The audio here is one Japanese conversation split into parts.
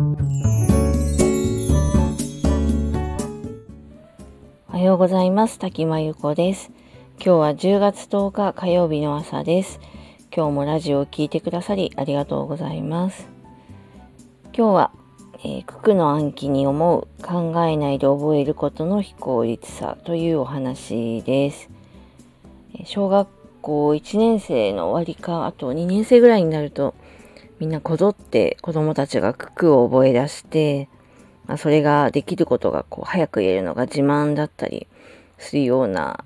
おはようございます。滝真由子です。今日は10月10日火曜日の朝です。今日もラジオを聴いてくださりありがとうございます。今日は、えー、九九の暗記に思う考えないで覚えることの非効率さというお話です。小学校1年生の終わりかあと2年生ぐらいになるとみんなこぞって子供たちが九九を覚え出して、まあ、それができることがこう早く言えるのが自慢だったりするような、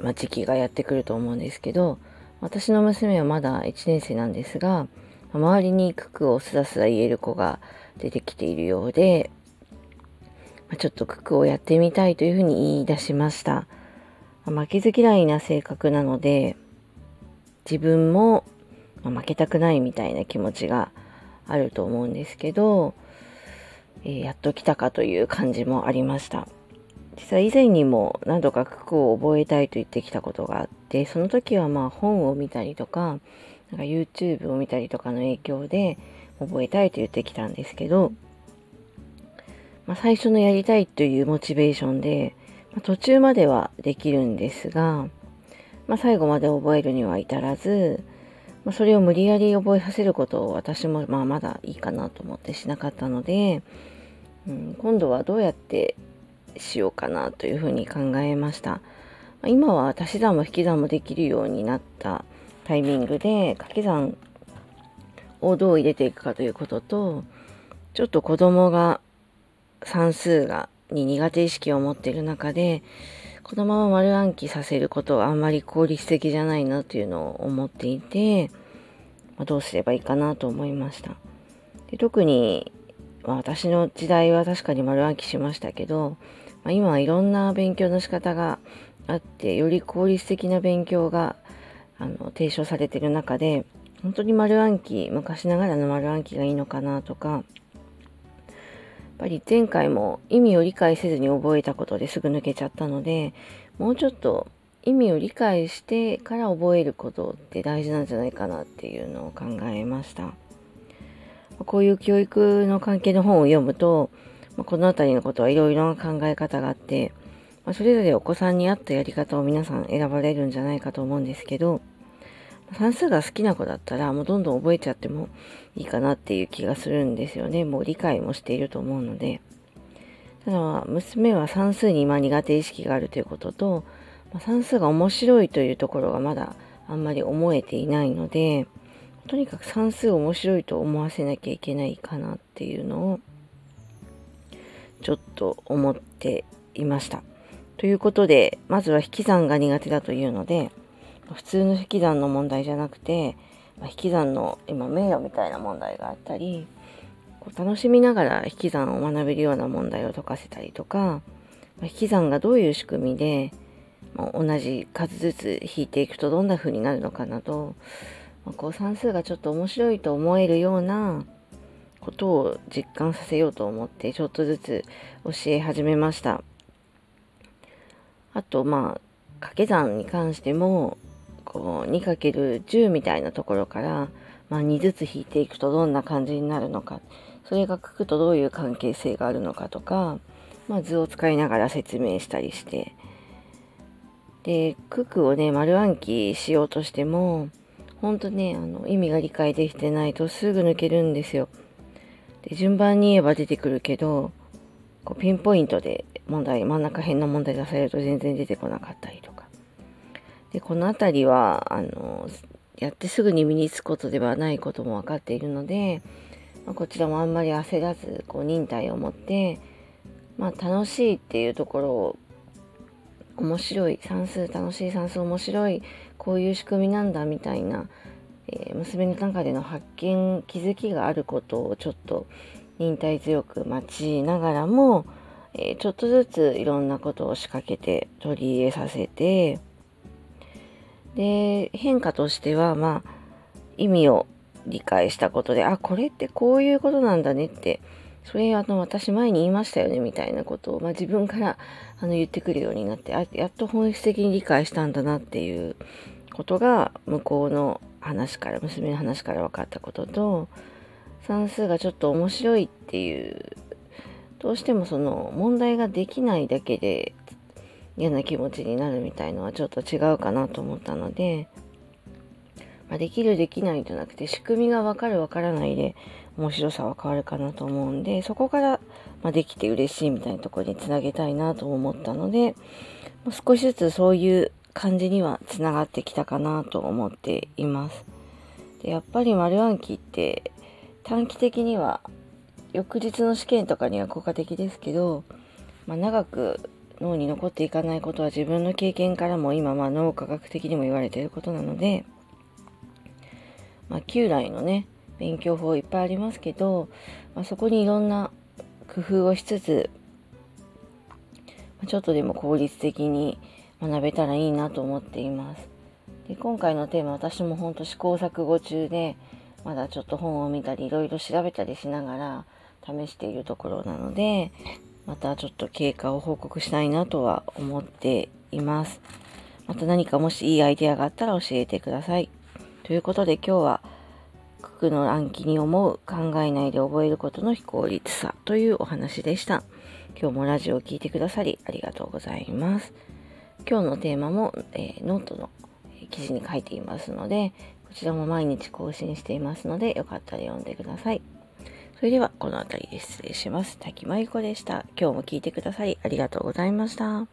まあ、時期がやってくると思うんですけど私の娘はまだ1年生なんですが周りに九九をスラスラ言える子が出てきているようで、まあ、ちょっと九九をやってみたいというふうに言い出しました。負けず嫌いな性格なので自分もまあ、負けたくないみたいな気持ちがあると思うんですけど、えー、やっと来たかという感じもありました。実は以前にも何度か九九を覚えたいと言ってきたことがあってその時はまあ本を見たりとかなんか YouTube を見たりとかの影響で覚えたいと言ってきたんですけど、まあ、最初のやりたいというモチベーションで、まあ、途中まではできるんですが、まあ、最後まで覚えるには至らずまあ、それを無理やり覚えさせることを私もまあまだいいかなと思ってしなかったので、うん、今度はどうやってしようかなというふうに考えました。ま、今は足し算も引き算もできるようになったタイミングで掛け算をどう入れていくかということとちょっと子供が算数がに苦手意識を持っている中でこのまま丸暗記させることはあんまり効率的じゃないなというのを思っていて、まあ、どうすればいいかなと思いました。で特に、まあ、私の時代は確かに丸暗記しましたけど、まあ、今はいろんな勉強の仕方があってより効率的な勉強があの提唱されている中で本当に丸暗記昔ながらの丸暗記がいいのかなとかっぱり前回も意味を理解せずに覚えたことですぐ抜けちゃったのでもうちょっと意味を理解してから覚えることって大事なんじゃないかなっていうのを考えました。こういう教育の関係の本を読むとこの辺りのことはいろいろな考え方があってそれぞれお子さんに合ったやり方を皆さん選ばれるんじゃないかと思うんですけど算数が好きな子だったらもうどんどん覚えちゃってもいいかなっていう気がするんですよね。もう理解もしていると思うので。ただ娘は算数に今苦手意識があるということと、ま算数が面白いというところがまだあんまり思えていないので、とにかく算数面白いと思わせなきゃいけないかなっていうのをちょっと思っていました。ということで、まずは引き算が苦手だというので、普通の引き算の問題じゃなくて、まあ、引き算の今迷路みたいな問題があったりこう楽しみながら引き算を学べるような問題を解かせたりとか、まあ、引き算がどういう仕組みで、まあ、同じ数ずつ引いていくとどんな風になるのかなど、まこう算数がちょっと面白いと思えるようなことを実感させようと思ってちょっとずつ教え始めました。あとまあ掛け算に関しても 2×10 みたいなところから、まあ、2ずつ引いていくとどんな感じになるのかそれが九九とどういう関係性があるのかとか、まあ、図を使いながら説明したりしてで九九をね丸暗記しようとしても本当ねあの意味が理解できてないとすぐ抜けるんですよ。で順番に言えば出てくるけどこうピンポイントで問題真ん中辺の問題出されると全然出てこなかったりとか。でこの辺りはあのやってすぐに身につくことではないことも分かっているので、まあ、こちらもあんまり焦らずこう忍耐を持って、まあ、楽しいっていうところを面白い算数楽しい算数面白いこういう仕組みなんだみたいな、えー、娘の中での発見気づきがあることをちょっと忍耐強く待ちながらも、えー、ちょっとずついろんなことを仕掛けて取り入れさせてで変化としてはまあ意味を理解したことであこれってこういうことなんだねってそれあの私前に言いましたよねみたいなことを、まあ、自分からあの言ってくるようになってあやっと本質的に理解したんだなっていうことが向こうの話から娘の話から分かったことと算数がちょっと面白いっていうどうしてもその問題ができないだけで嫌な気持ちになるみたいのはちょっと違うかなと思ったので、まあ、できるできないじゃなくて仕組みが分かる分からないで面白さは変わるかなと思うんでそこから、まあ、できて嬉しいみたいなところにつなげたいなと思ったので少しずつそういう感じにはつながってきたかなと思っています。でやっぱり丸暗記って短期的には翌日の試験とかには効果的ですけど、まあ、長く脳に残っていかないことは自分の経験からも今まあ脳科学的にも言われていることなので、まあ、旧来のね勉強法いっぱいありますけど、まあ、そこにいろんな工夫をしつつちょっとでも効率的に学べたらいいなと思っています。で今回のテーマ私も本当試行錯誤中でまだちょっと本を見たりいろいろ調べたりしながら試しているところなのでまたちょっと経過を報告したいなとは思っています。また何かもしいいアイデアがあったら教えてください。ということで今日は九九の暗記に思う考えないで覚えることの非効率さというお話でした。今日もラジオを聴いてくださりありがとうございます。今日のテーマも、えー、ノートの記事に書いていますので、こちらも毎日更新していますので、よかったら読んでください。それでは、この辺りで失礼します。滝真由子でした。今日も聞いてくださりありがとうございました。